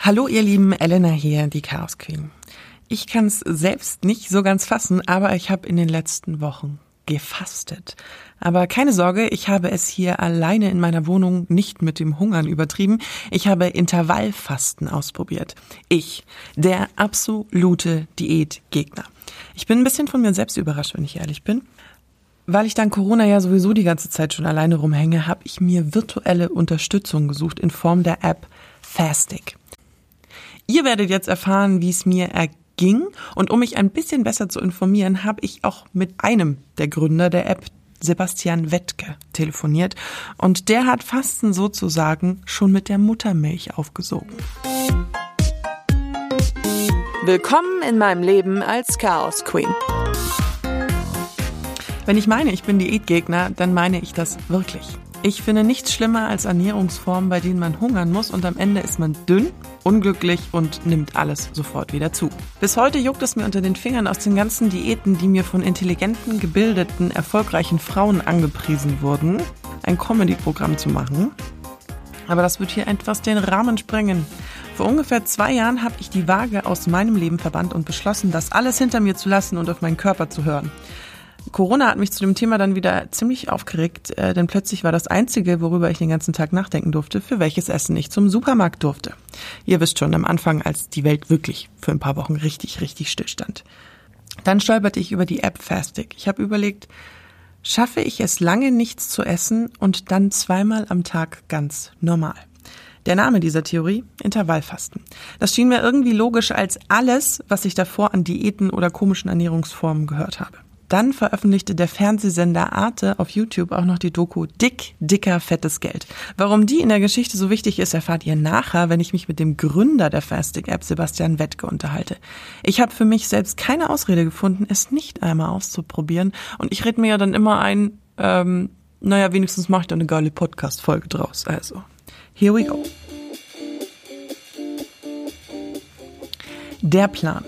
Hallo ihr lieben, Elena hier, die Chaos Queen. Ich kann es selbst nicht so ganz fassen, aber ich habe in den letzten Wochen gefastet. Aber keine Sorge, ich habe es hier alleine in meiner Wohnung nicht mit dem Hungern übertrieben. Ich habe Intervallfasten ausprobiert. Ich, der absolute Diätgegner. Ich bin ein bisschen von mir selbst überrascht, wenn ich ehrlich bin. Weil ich dann Corona ja sowieso die ganze Zeit schon alleine rumhänge, habe ich mir virtuelle Unterstützung gesucht in Form der App Fastic. Ihr werdet jetzt erfahren, wie es mir erging. Und um mich ein bisschen besser zu informieren, habe ich auch mit einem der Gründer der App, Sebastian Wettke, telefoniert. Und der hat Fasten sozusagen schon mit der Muttermilch aufgesogen. Willkommen in meinem Leben als Chaos Queen. Wenn ich meine, ich bin Diätgegner, dann meine ich das wirklich. Ich finde nichts schlimmer als Ernährungsformen, bei denen man hungern muss und am Ende ist man dünn, unglücklich und nimmt alles sofort wieder zu. Bis heute juckt es mir unter den Fingern aus den ganzen Diäten, die mir von intelligenten, gebildeten, erfolgreichen Frauen angepriesen wurden, ein Comedy-Programm zu machen. Aber das wird hier etwas den Rahmen sprengen. Vor ungefähr zwei Jahren habe ich die Waage aus meinem Leben verbannt und beschlossen, das alles hinter mir zu lassen und auf meinen Körper zu hören. Corona hat mich zu dem Thema dann wieder ziemlich aufgeregt, äh, denn plötzlich war das Einzige, worüber ich den ganzen Tag nachdenken durfte, für welches Essen ich zum Supermarkt durfte. Ihr wisst schon, am Anfang, als die Welt wirklich für ein paar Wochen richtig, richtig stillstand. Dann stolperte ich über die App Fastic. Ich habe überlegt, schaffe ich es lange nichts zu essen und dann zweimal am Tag ganz normal. Der Name dieser Theorie? Intervallfasten. Das schien mir irgendwie logisch als alles, was ich davor an Diäten oder komischen Ernährungsformen gehört habe. Dann veröffentlichte der Fernsehsender Arte auf YouTube auch noch die Doku Dick, dicker, fettes Geld. Warum die in der Geschichte so wichtig ist, erfahrt ihr nachher, wenn ich mich mit dem Gründer der Fastic-App, Sebastian Wettke, unterhalte. Ich habe für mich selbst keine Ausrede gefunden, es nicht einmal auszuprobieren. Und ich rede mir ja dann immer ein, ähm, naja, wenigstens mache ich da eine geile Podcast-Folge draus. Also, here we go. Der Plan.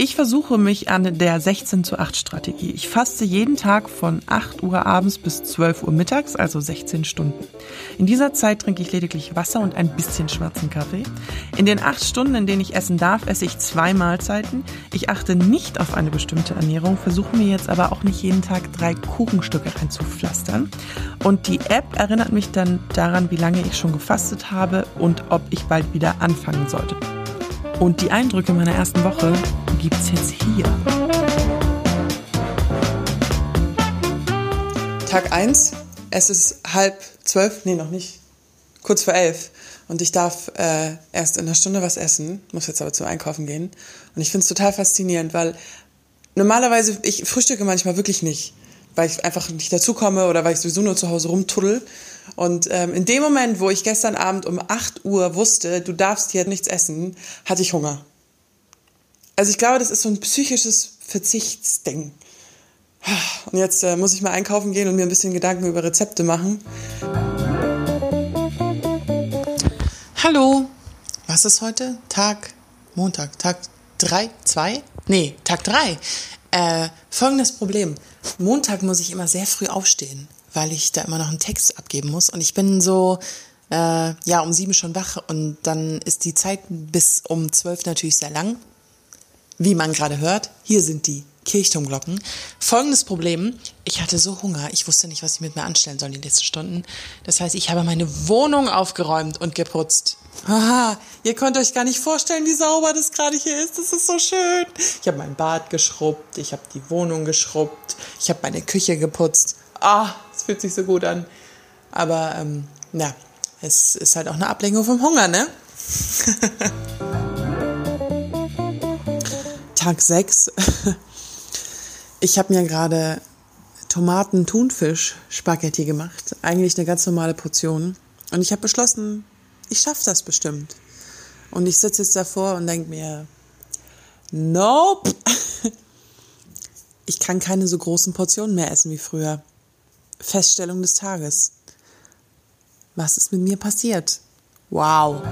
Ich versuche mich an der 16 zu 8 Strategie. Ich faste jeden Tag von 8 Uhr abends bis 12 Uhr mittags, also 16 Stunden. In dieser Zeit trinke ich lediglich Wasser und ein bisschen schwarzen Kaffee. In den 8 Stunden, in denen ich essen darf, esse ich zwei Mahlzeiten. Ich achte nicht auf eine bestimmte Ernährung, versuche mir jetzt aber auch nicht jeden Tag drei Kuchenstücke reinzupflastern. Und die App erinnert mich dann daran, wie lange ich schon gefastet habe und ob ich bald wieder anfangen sollte. Und die Eindrücke meiner ersten Woche gibt's jetzt hier. Tag 1, es ist halb zwölf, nee, noch nicht, kurz vor elf. Und ich darf äh, erst in einer Stunde was essen, muss jetzt aber zum Einkaufen gehen. Und ich finde es total faszinierend, weil normalerweise, ich frühstücke manchmal wirklich nicht, weil ich einfach nicht dazukomme oder weil ich sowieso nur zu Hause rumtuddel. Und ähm, in dem Moment, wo ich gestern Abend um 8 Uhr wusste, du darfst hier nichts essen, hatte ich Hunger. Also ich glaube, das ist so ein psychisches Verzichtsding. Und jetzt äh, muss ich mal einkaufen gehen und mir ein bisschen Gedanken über Rezepte machen. Hallo, was ist heute? Tag, Montag, Tag 3, 2? Nee, Tag 3. Äh, folgendes Problem. Montag muss ich immer sehr früh aufstehen weil ich da immer noch einen Text abgeben muss. Und ich bin so, äh, ja, um sieben schon wach und dann ist die Zeit bis um zwölf natürlich sehr lang. Wie man gerade hört, hier sind die Kirchturmglocken. Folgendes Problem, ich hatte so Hunger, ich wusste nicht, was ich mit mir anstellen soll in den letzten Stunden. Das heißt, ich habe meine Wohnung aufgeräumt und geputzt. Haha, ihr könnt euch gar nicht vorstellen, wie sauber das gerade hier ist. Das ist so schön. Ich habe mein Bad geschrubbt, ich habe die Wohnung geschrubbt, ich habe meine Küche geputzt ah, fühlt sich so gut an. Aber ähm, ja, es ist halt auch eine Ablenkung vom Hunger, ne? Tag 6. Ich habe mir gerade Tomaten-Thunfisch-Spaghetti gemacht. Eigentlich eine ganz normale Portion. Und ich habe beschlossen, ich schaffe das bestimmt. Und ich sitze jetzt davor und denke mir, nope. Ich kann keine so großen Portionen mehr essen wie früher. Feststellung des Tages. Was ist mit mir passiert? Wow.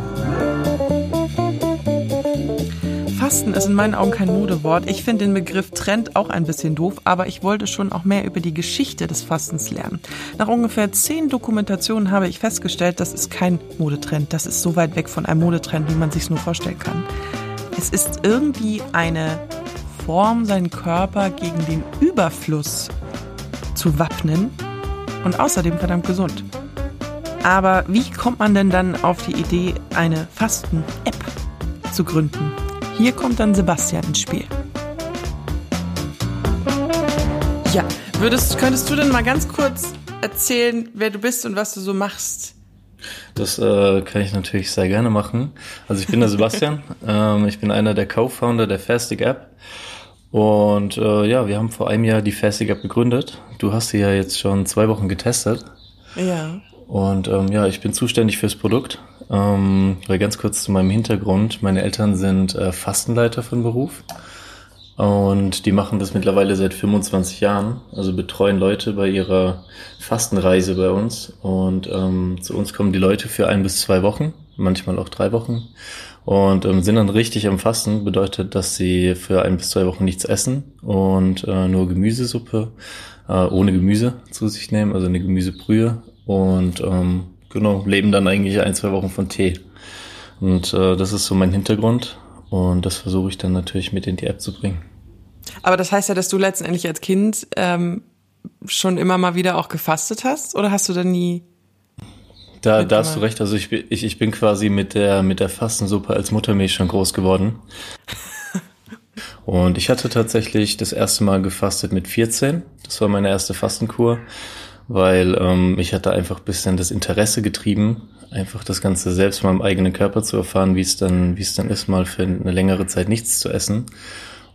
Fasten ist in meinen Augen kein Modewort. Ich finde den Begriff Trend auch ein bisschen doof, aber ich wollte schon auch mehr über die Geschichte des Fastens lernen. Nach ungefähr zehn Dokumentationen habe ich festgestellt, das ist kein Modetrend. Das ist so weit weg von einem Modetrend, wie man sich nur vorstellen kann. Es ist irgendwie eine Form, seinen Körper gegen den Überfluss zu wappnen und außerdem verdammt gesund. Aber wie kommt man denn dann auf die Idee, eine Fasten-App zu gründen? Hier kommt dann Sebastian ins Spiel. Ja, würdest, könntest du denn mal ganz kurz erzählen, wer du bist und was du so machst? Das äh, kann ich natürlich sehr gerne machen. Also ich bin der Sebastian. ähm, ich bin einer der Co-Founder der Fastig App. Und äh, ja, wir haben vor einem Jahr die Fastig App gegründet. Du hast sie ja jetzt schon zwei Wochen getestet. Ja. Und ähm, ja, ich bin zuständig fürs Produkt. Ähm, weil ganz kurz zu meinem Hintergrund. Meine Eltern sind äh, Fastenleiter von Beruf. Und die machen das mittlerweile seit 25 Jahren. Also betreuen Leute bei ihrer Fastenreise bei uns. Und ähm, zu uns kommen die Leute für ein bis zwei Wochen, manchmal auch drei Wochen. Und ähm, sind dann richtig am Fasten. Bedeutet, dass sie für ein bis zwei Wochen nichts essen und äh, nur Gemüsesuppe äh, ohne Gemüse zu sich nehmen, also eine Gemüsebrühe und ähm, genau, leben dann eigentlich ein, zwei Wochen von Tee. Und äh, das ist so mein Hintergrund und das versuche ich dann natürlich mit in die App zu bringen. Aber das heißt ja, dass du letztendlich als Kind ähm, schon immer mal wieder auch gefastet hast oder hast du da nie da, da hast du recht. Also ich, ich, ich bin quasi mit der, mit der Fastensuppe als Muttermilch schon groß geworden. Und ich hatte tatsächlich das erste Mal gefastet mit 14. Das war meine erste Fastenkur weil ähm, ich hatte einfach bisschen das Interesse getrieben, einfach das Ganze selbst mal im eigenen Körper zu erfahren, wie es dann, wie es dann ist, mal für eine längere Zeit nichts zu essen.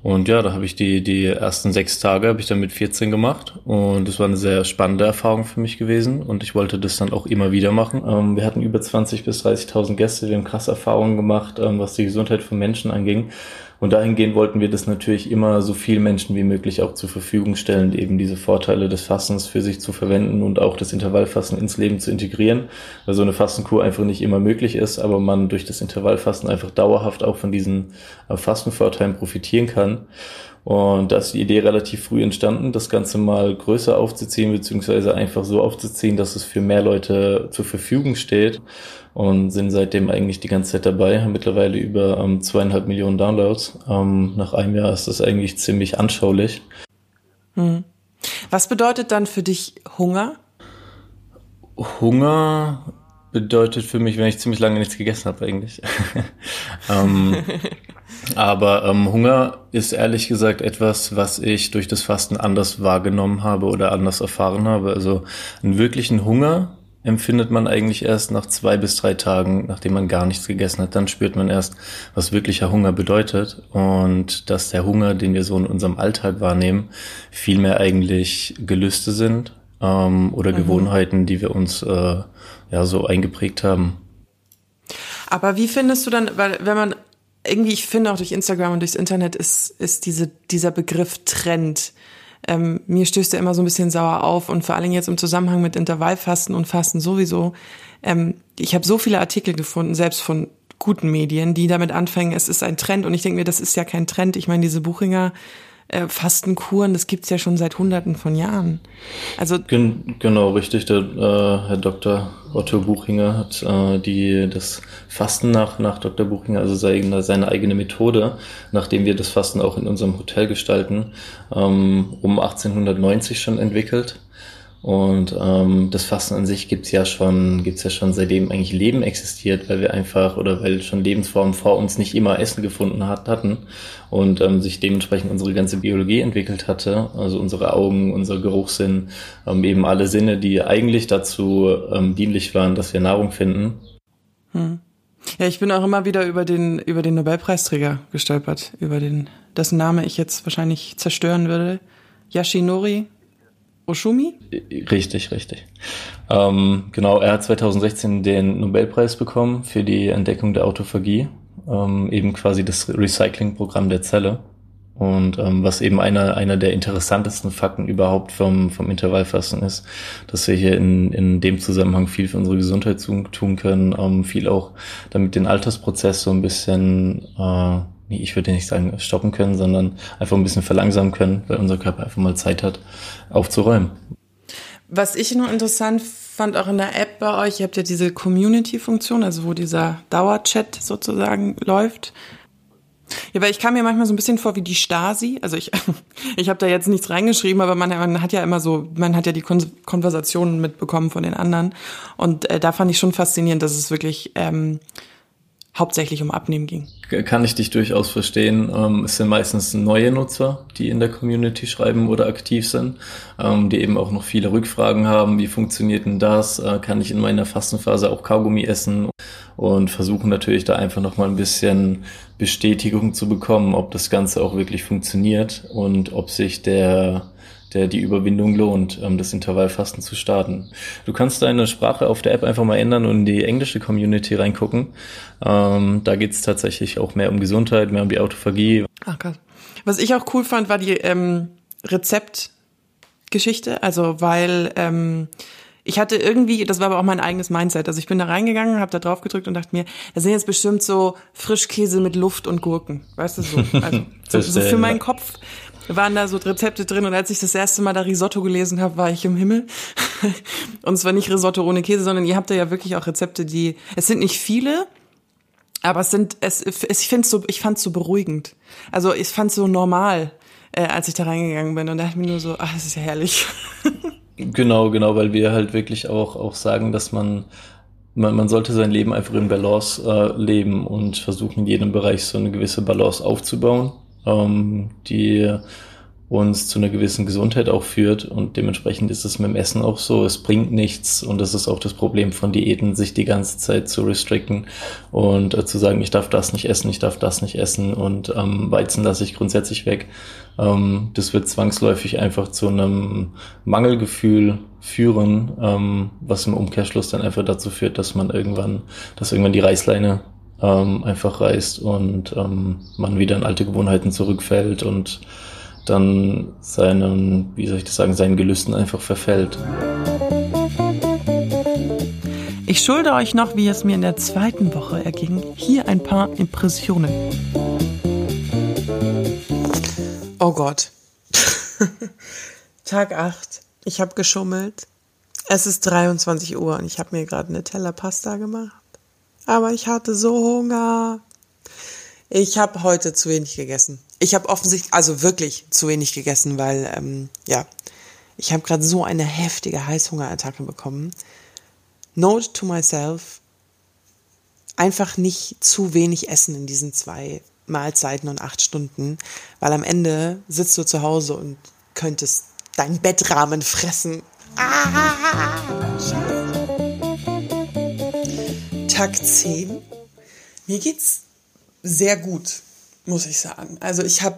Und ja, da habe ich die, die ersten sechs Tage habe ich dann mit 14 gemacht. Und es war eine sehr spannende Erfahrung für mich gewesen. Und ich wollte das dann auch immer wieder machen. Ähm, wir hatten über 20 bis 30.000 Gäste, wir haben krasse Erfahrungen gemacht, ähm, was die Gesundheit von Menschen anging und dahingehend wollten wir das natürlich immer so viel Menschen wie möglich auch zur Verfügung stellen, eben diese Vorteile des Fastens für sich zu verwenden und auch das Intervallfasten ins Leben zu integrieren, weil so eine Fastenkur einfach nicht immer möglich ist, aber man durch das Intervallfasten einfach dauerhaft auch von diesen äh, Fastenvorteilen profitieren kann. Und da ist die Idee relativ früh entstanden, das Ganze mal größer aufzuziehen, beziehungsweise einfach so aufzuziehen, dass es für mehr Leute zur Verfügung steht und sind seitdem eigentlich die ganze Zeit dabei, haben mittlerweile über ähm, zweieinhalb Millionen Downloads. Ähm, nach einem Jahr ist das eigentlich ziemlich anschaulich. Hm. Was bedeutet dann für dich Hunger? Hunger bedeutet für mich, wenn ich ziemlich lange nichts gegessen habe eigentlich. ähm, aber ähm, Hunger ist ehrlich gesagt etwas, was ich durch das Fasten anders wahrgenommen habe oder anders erfahren habe. Also einen wirklichen Hunger empfindet man eigentlich erst nach zwei bis drei Tagen, nachdem man gar nichts gegessen hat. Dann spürt man erst, was wirklicher Hunger bedeutet und dass der Hunger, den wir so in unserem Alltag wahrnehmen, vielmehr eigentlich Gelüste sind ähm, oder mhm. Gewohnheiten, die wir uns äh, ja so eingeprägt haben. Aber wie findest du dann, weil wenn man irgendwie, ich finde auch durch Instagram und durchs Internet ist, ist diese, dieser Begriff Trend. Ähm, mir stößt er immer so ein bisschen sauer auf und vor allem jetzt im Zusammenhang mit Intervallfasten und Fasten sowieso. Ähm, ich habe so viele Artikel gefunden, selbst von guten Medien, die damit anfangen, es ist ein Trend und ich denke mir, das ist ja kein Trend. Ich meine, diese Buchinger äh, Fastenkuren, das gibt's ja schon seit Hunderten von Jahren. Also Gen genau richtig. Der äh, Herr Dr. Otto Buchinger hat äh, die das Fasten nach nach Dr. Buchinger, also seine, seine eigene Methode, nachdem wir das Fasten auch in unserem Hotel gestalten, ähm, um 1890 schon entwickelt. Und ähm, das Fasten an sich gibt's ja schon, gibt's ja schon seitdem eigentlich Leben existiert, weil wir einfach oder weil schon Lebensformen vor uns nicht immer Essen gefunden hat, hatten und ähm, sich dementsprechend unsere ganze Biologie entwickelt hatte, also unsere Augen, unser Geruchssinn, ähm, eben alle Sinne, die eigentlich dazu ähm, dienlich waren, dass wir Nahrung finden. Hm. Ja, ich bin auch immer wieder über den über den Nobelpreisträger gestolpert, über den dessen Name ich jetzt wahrscheinlich zerstören würde, Yashinori Oshumi? Richtig, richtig. Ähm, genau, er hat 2016 den Nobelpreis bekommen für die Entdeckung der Autophagie, ähm, eben quasi das Recyclingprogramm der Zelle. Und ähm, was eben einer, einer der interessantesten Fakten überhaupt vom, vom Intervallfasten ist, dass wir hier in, in dem Zusammenhang viel für unsere Gesundheit tun können, ähm, viel auch damit den Altersprozess so ein bisschen äh, nee, ich würde nicht sagen stoppen können, sondern einfach ein bisschen verlangsamen können, weil unser Körper einfach mal Zeit hat, aufzuräumen. Was ich nur interessant fand, auch in der App bei euch, ihr habt ja diese Community-Funktion, also wo dieser Dauerchat sozusagen läuft. Ja, weil ich kam mir manchmal so ein bisschen vor wie die Stasi. Also ich, ich habe da jetzt nichts reingeschrieben, aber man, man hat ja immer so, man hat ja die Kon Konversationen mitbekommen von den anderen. Und äh, da fand ich schon faszinierend, dass es wirklich ähm, hauptsächlich um Abnehmen ging. Kann ich dich durchaus verstehen. Ähm, es sind meistens neue Nutzer, die in der Community schreiben oder aktiv sind, ähm, die eben auch noch viele Rückfragen haben. Wie funktioniert denn das? Äh, kann ich in meiner Fastenphase auch Kaugummi essen? Und versuchen natürlich da einfach noch mal ein bisschen Bestätigung zu bekommen, ob das Ganze auch wirklich funktioniert und ob sich der der die Überwindung lohnt, ähm, das Intervallfasten zu starten. Du kannst deine Sprache auf der App einfach mal ändern und in die englische Community reingucken. Ähm, da geht es tatsächlich auch mehr um Gesundheit, mehr um die Autophagie. Ach krass. Was ich auch cool fand, war die ähm, Rezeptgeschichte. Also weil ähm, ich hatte irgendwie, das war aber auch mein eigenes Mindset. Also ich bin da reingegangen, habe da drauf gedrückt und dachte mir, da sind jetzt bestimmt so Frischkäse mit Luft und Gurken. Weißt du so? Also so, so für meinen Kopf waren da so Rezepte drin und als ich das erste Mal da Risotto gelesen habe, war ich im Himmel. und zwar nicht Risotto ohne Käse, sondern ihr habt da ja wirklich auch Rezepte, die es sind nicht viele, aber es sind es, es ich finde so ich fand's so beruhigend. Also ich fand's so normal, äh, als ich da reingegangen bin und dachte mir nur so, ach, das ist ja herrlich. genau, genau, weil wir halt wirklich auch auch sagen, dass man man, man sollte sein Leben einfach in Balance äh, leben und versuchen in jedem Bereich so eine gewisse Balance aufzubauen ähm, die uns zu einer gewissen Gesundheit auch führt. Und dementsprechend ist es mit dem Essen auch so. Es bringt nichts. Und das ist auch das Problem von Diäten, sich die ganze Zeit zu restricten und äh, zu sagen, ich darf das nicht essen, ich darf das nicht essen und ähm, Weizen lasse ich grundsätzlich weg. Ähm, das wird zwangsläufig einfach zu einem Mangelgefühl führen, ähm, was im Umkehrschluss dann einfach dazu führt, dass man irgendwann, dass irgendwann die Reißleine ähm, einfach reißt und ähm, man wieder in alte Gewohnheiten zurückfällt und dann seinen, wie soll ich das sagen, seinen Gelüsten einfach verfällt. Ich schulde euch noch, wie es mir in der zweiten Woche erging, hier ein paar Impressionen. Oh Gott. Tag 8. Ich habe geschummelt. Es ist 23 Uhr und ich habe mir gerade eine Teller Pasta gemacht aber ich hatte so Hunger. Ich habe heute zu wenig gegessen. Ich habe offensichtlich, also wirklich zu wenig gegessen, weil, ähm, ja, ich habe gerade so eine heftige Heißhungerattacke bekommen. Note to myself, einfach nicht zu wenig essen in diesen zwei Mahlzeiten und acht Stunden, weil am Ende sitzt du zu Hause und könntest deinen Bettrahmen fressen. Ah, Scheiße. Tag 10. Mir geht's sehr gut, muss ich sagen. Also ich habe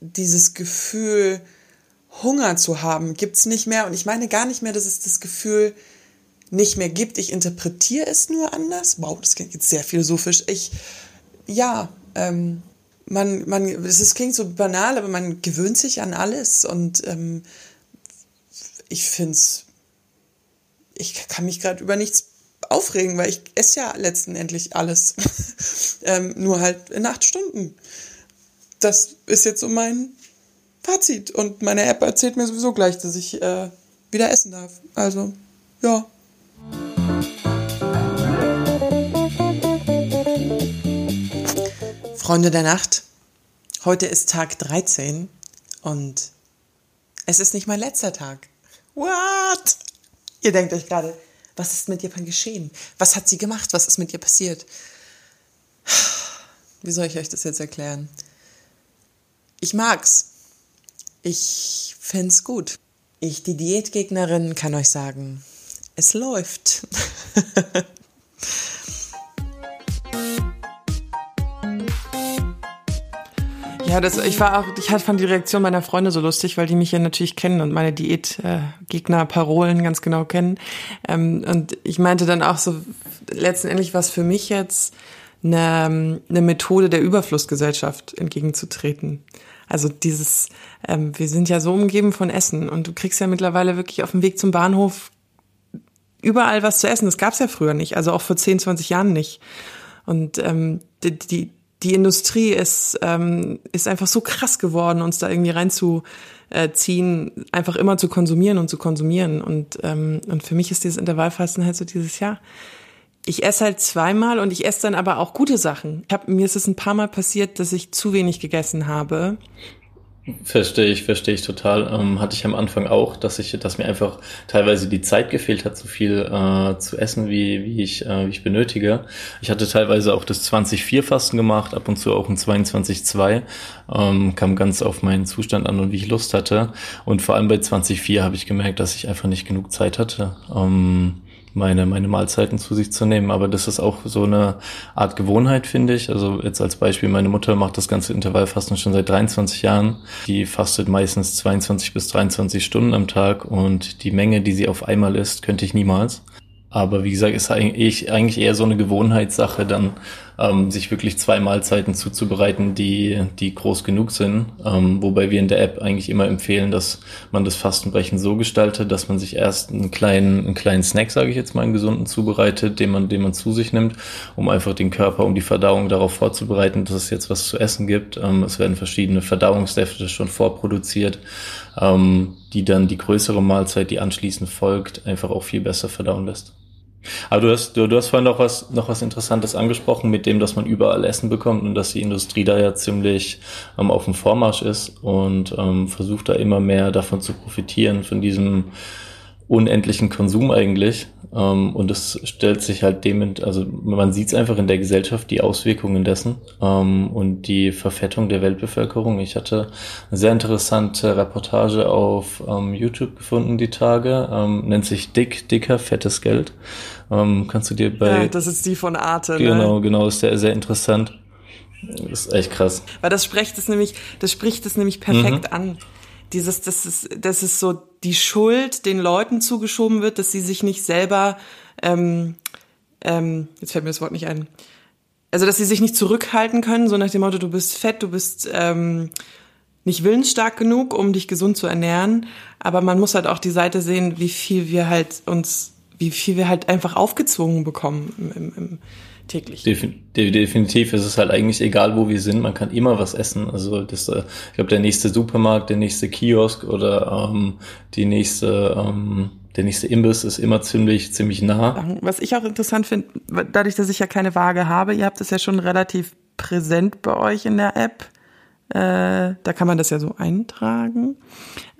dieses Gefühl, Hunger zu haben, gibt's nicht mehr. Und ich meine gar nicht mehr, dass es das Gefühl nicht mehr gibt. Ich interpretiere es nur anders. Wow, das klingt jetzt sehr philosophisch. Ich, ja, ähm, man, man, es ist, klingt so banal, aber man gewöhnt sich an alles und ähm, ich finde es, ich kann mich gerade über nichts aufregen, weil ich esse ja letztendlich alles. ähm, nur halt in acht Stunden. Das ist jetzt so mein Fazit. Und meine App erzählt mir sowieso gleich, dass ich äh, wieder essen darf. Also, ja. Freunde der Nacht, heute ist Tag 13 und es ist nicht mein letzter Tag. What? Ihr denkt euch gerade, was ist mit ihr geschehen? Was hat sie gemacht? Was ist mit ihr passiert? Wie soll ich euch das jetzt erklären? Ich mag's. Ich find's gut. Ich, die Diätgegnerin, kann euch sagen, es läuft. Ja, das, ich war auch, ich fand die Reaktion meiner Freunde so lustig, weil die mich ja natürlich kennen und meine Diätgegner-Parolen ganz genau kennen. Ähm, und ich meinte dann auch so, letztendlich was für mich jetzt eine, eine Methode der Überflussgesellschaft entgegenzutreten. Also dieses, ähm, wir sind ja so umgeben von Essen und du kriegst ja mittlerweile wirklich auf dem Weg zum Bahnhof überall was zu essen. Das gab's ja früher nicht, also auch vor 10, 20 Jahren nicht. Und ähm, die, die die Industrie ist, ähm, ist einfach so krass geworden, uns da irgendwie reinzuziehen, einfach immer zu konsumieren und zu konsumieren. Und, ähm, und für mich ist dieses Intervallfasten halt so dieses Jahr. Ich esse halt zweimal und ich esse dann aber auch gute Sachen. Ich hab, mir ist es ein paar Mal passiert, dass ich zu wenig gegessen habe Verstehe ich, verstehe ich total. Ähm, hatte ich am Anfang auch, dass ich, dass mir einfach teilweise die Zeit gefehlt hat, so viel äh, zu essen, wie, wie ich, äh, wie ich benötige. Ich hatte teilweise auch das 20-4-Fasten gemacht, ab und zu auch ein 22-2. Ähm, kam ganz auf meinen Zustand an und wie ich Lust hatte. Und vor allem bei 20-4 habe ich gemerkt, dass ich einfach nicht genug Zeit hatte. Ähm, meine, meine Mahlzeiten zu sich zu nehmen. Aber das ist auch so eine Art Gewohnheit, finde ich. Also jetzt als Beispiel, meine Mutter macht das ganze Intervallfasten schon seit 23 Jahren. Die fastet meistens 22 bis 23 Stunden am Tag und die Menge, die sie auf einmal isst, könnte ich niemals. Aber wie gesagt, ist eigentlich, eigentlich eher so eine Gewohnheitssache, dann ähm, sich wirklich zwei Mahlzeiten zuzubereiten, die, die groß genug sind. Ähm, wobei wir in der App eigentlich immer empfehlen, dass man das Fastenbrechen so gestaltet, dass man sich erst einen kleinen, einen kleinen Snack, sage ich jetzt mal, einen gesunden zubereitet, den man, den man zu sich nimmt, um einfach den Körper, um die Verdauung darauf vorzubereiten, dass es jetzt was zu essen gibt. Ähm, es werden verschiedene Verdauungssäfte schon vorproduziert, ähm, die dann die größere Mahlzeit, die anschließend folgt, einfach auch viel besser verdauen lässt. Aber du hast, du, du hast vorhin noch was, noch was Interessantes angesprochen mit dem, dass man überall Essen bekommt und dass die Industrie da ja ziemlich ähm, auf dem Vormarsch ist und ähm, versucht da immer mehr davon zu profitieren, von diesem unendlichen Konsum eigentlich. Ähm, und es stellt sich halt dem, also man sieht es einfach in der Gesellschaft, die Auswirkungen dessen ähm, und die Verfettung der Weltbevölkerung. Ich hatte eine sehr interessante Reportage auf ähm, YouTube gefunden die Tage, ähm, nennt sich Dick, dicker, fettes Geld. Ähm, kannst du dir bei... Ja, das ist die von Arte. Genau, ne? genau, ist sehr, sehr interessant. Das ist echt krass. Weil das spricht es nämlich, das spricht es nämlich perfekt mhm. an dieses, das ist, das ist so die Schuld den Leuten zugeschoben wird, dass sie sich nicht selber, ähm, ähm, jetzt fällt mir das Wort nicht ein, also dass sie sich nicht zurückhalten können, so nach dem Motto, du bist fett, du bist ähm, nicht willensstark genug, um dich gesund zu ernähren, aber man muss halt auch die Seite sehen, wie viel wir halt uns, wie viel wir halt einfach aufgezwungen bekommen im, im, im täglich. definitiv ist es halt eigentlich egal, wo wir sind, man kann immer was essen. Also das, äh, ich glaube, der nächste Supermarkt, der nächste Kiosk oder ähm, die nächste ähm, der nächste Imbiss ist immer ziemlich, ziemlich nah. Was ich auch interessant finde, dadurch, dass ich ja keine Waage habe, ihr habt es ja schon relativ präsent bei euch in der App. Äh, da kann man das ja so eintragen.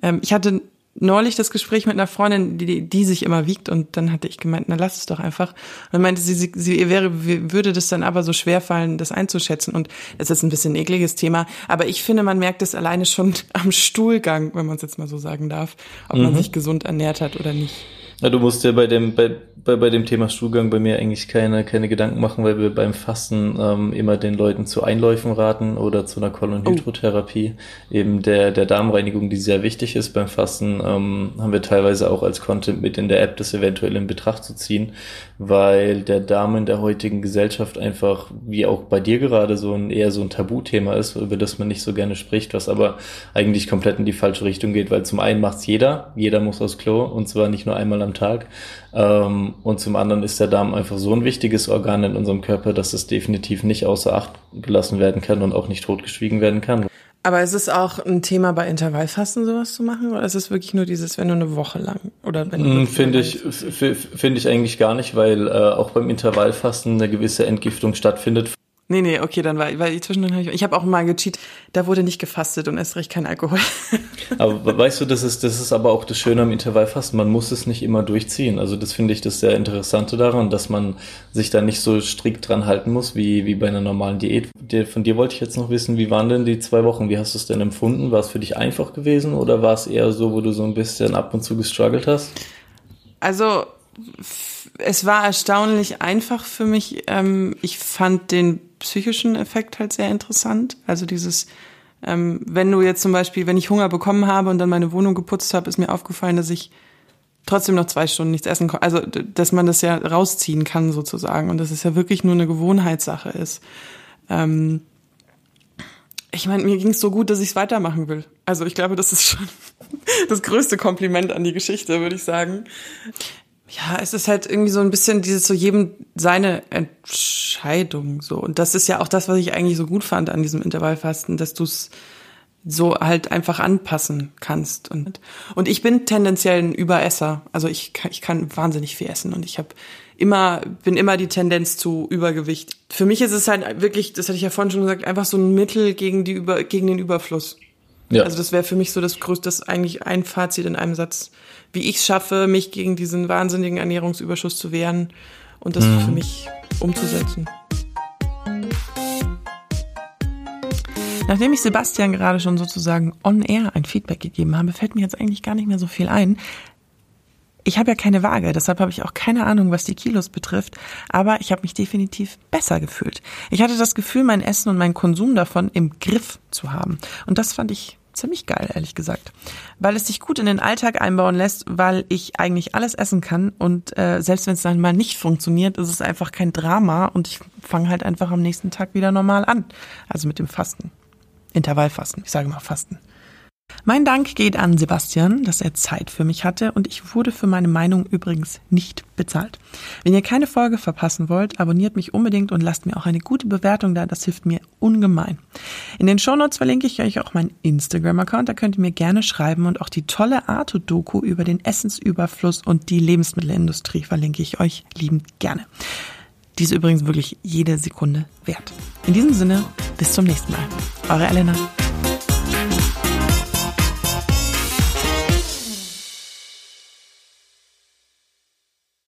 Ähm, ich hatte neulich das Gespräch mit einer Freundin, die, die sich immer wiegt und dann hatte ich gemeint, na lass es doch einfach. Und dann meinte sie, sie, sie wäre, würde das dann aber so schwer fallen, das einzuschätzen und es ist ein bisschen ein ekliges Thema, aber ich finde, man merkt es alleine schon am Stuhlgang, wenn man es jetzt mal so sagen darf, ob mhm. man sich gesund ernährt hat oder nicht. Ja, du musst ja bei dem, bei, bei, bei dem Thema Stuhlgang bei mir eigentlich keine, keine Gedanken machen, weil wir beim Fasten ähm, immer den Leuten zu Einläufen raten oder zu einer Kolonhydrotherapie, oh. eben der, der Darmreinigung, die sehr wichtig ist beim Fasten, ähm, haben wir teilweise auch als Content mit in der App, das eventuell in Betracht zu ziehen, weil der Darm in der heutigen Gesellschaft einfach, wie auch bei dir gerade, so ein eher so ein Tabuthema ist, über das man nicht so gerne spricht, was aber eigentlich komplett in die falsche Richtung geht, weil zum einen macht's jeder, jeder muss aufs Klo und zwar nicht nur einmal am am Tag. Ähm, und zum anderen ist der Darm einfach so ein wichtiges Organ in unserem Körper, dass es definitiv nicht außer Acht gelassen werden kann und auch nicht totgeschwiegen werden kann. Aber ist es auch ein Thema bei Intervallfasten sowas zu machen oder ist es wirklich nur dieses, wenn du eine Woche lang oder wenn mm, Finde ich, finde ich eigentlich gar nicht, weil äh, auch beim Intervallfasten eine gewisse Entgiftung stattfindet. Nee, nee, okay, dann war, weil ich zwischendurch habe ich, ich habe auch mal gecheat, da wurde nicht gefastet und erst recht kein Alkohol. aber weißt du, das ist, das ist aber auch das Schöne am Intervallfasten, man muss es nicht immer durchziehen. Also das finde ich das sehr Interessante daran, dass man sich da nicht so strikt dran halten muss, wie, wie bei einer normalen Diät. Von dir wollte ich jetzt noch wissen, wie waren denn die zwei Wochen? Wie hast du es denn empfunden? War es für dich einfach gewesen oder war es eher so, wo du so ein bisschen ab und zu gestruggelt hast? Also es war erstaunlich einfach für mich. Ähm, ich fand den psychischen Effekt halt sehr interessant. Also dieses, ähm, wenn du jetzt zum Beispiel, wenn ich Hunger bekommen habe und dann meine Wohnung geputzt habe, ist mir aufgefallen, dass ich trotzdem noch zwei Stunden nichts essen kann. Also, dass man das ja rausziehen kann sozusagen und dass es ja wirklich nur eine Gewohnheitssache ist. Ähm, ich meine, mir ging es so gut, dass ich es weitermachen will. Also ich glaube, das ist schon das größte Kompliment an die Geschichte, würde ich sagen. Ja, es ist halt irgendwie so ein bisschen dieses so jedem seine Entscheidung so. Und das ist ja auch das, was ich eigentlich so gut fand an diesem Intervallfasten, dass du es so halt einfach anpassen kannst. Und, und ich bin tendenziell ein Überesser. Also ich kann, ich kann wahnsinnig viel essen und ich habe immer, bin immer die Tendenz zu Übergewicht. Für mich ist es halt wirklich, das hatte ich ja vorhin schon gesagt, einfach so ein Mittel gegen die Über, gegen den Überfluss. Ja. Also das wäre für mich so das größte, das eigentlich ein Fazit in einem Satz, wie ich es schaffe, mich gegen diesen wahnsinnigen Ernährungsüberschuss zu wehren und das mhm. für mich umzusetzen. Nachdem ich Sebastian gerade schon sozusagen on air ein Feedback gegeben habe, fällt mir jetzt eigentlich gar nicht mehr so viel ein. Ich habe ja keine Waage, deshalb habe ich auch keine Ahnung, was die Kilos betrifft, aber ich habe mich definitiv besser gefühlt. Ich hatte das Gefühl, mein Essen und mein Konsum davon im Griff zu haben. Und das fand ich ziemlich geil, ehrlich gesagt. Weil es sich gut in den Alltag einbauen lässt, weil ich eigentlich alles essen kann und äh, selbst wenn es dann mal nicht funktioniert, ist es einfach kein Drama und ich fange halt einfach am nächsten Tag wieder normal an. Also mit dem Fasten. Intervallfasten. Ich sage mal Fasten. Mein Dank geht an Sebastian, dass er Zeit für mich hatte und ich wurde für meine Meinung übrigens nicht bezahlt. Wenn ihr keine Folge verpassen wollt, abonniert mich unbedingt und lasst mir auch eine gute Bewertung da, das hilft mir ungemein. In den Shownotes verlinke ich euch auch meinen Instagram-Account, da könnt ihr mir gerne schreiben und auch die tolle Arte-Doku über den Essensüberfluss und die Lebensmittelindustrie verlinke ich euch liebend gerne. Die ist übrigens wirklich jede Sekunde wert. In diesem Sinne, bis zum nächsten Mal. Eure Elena.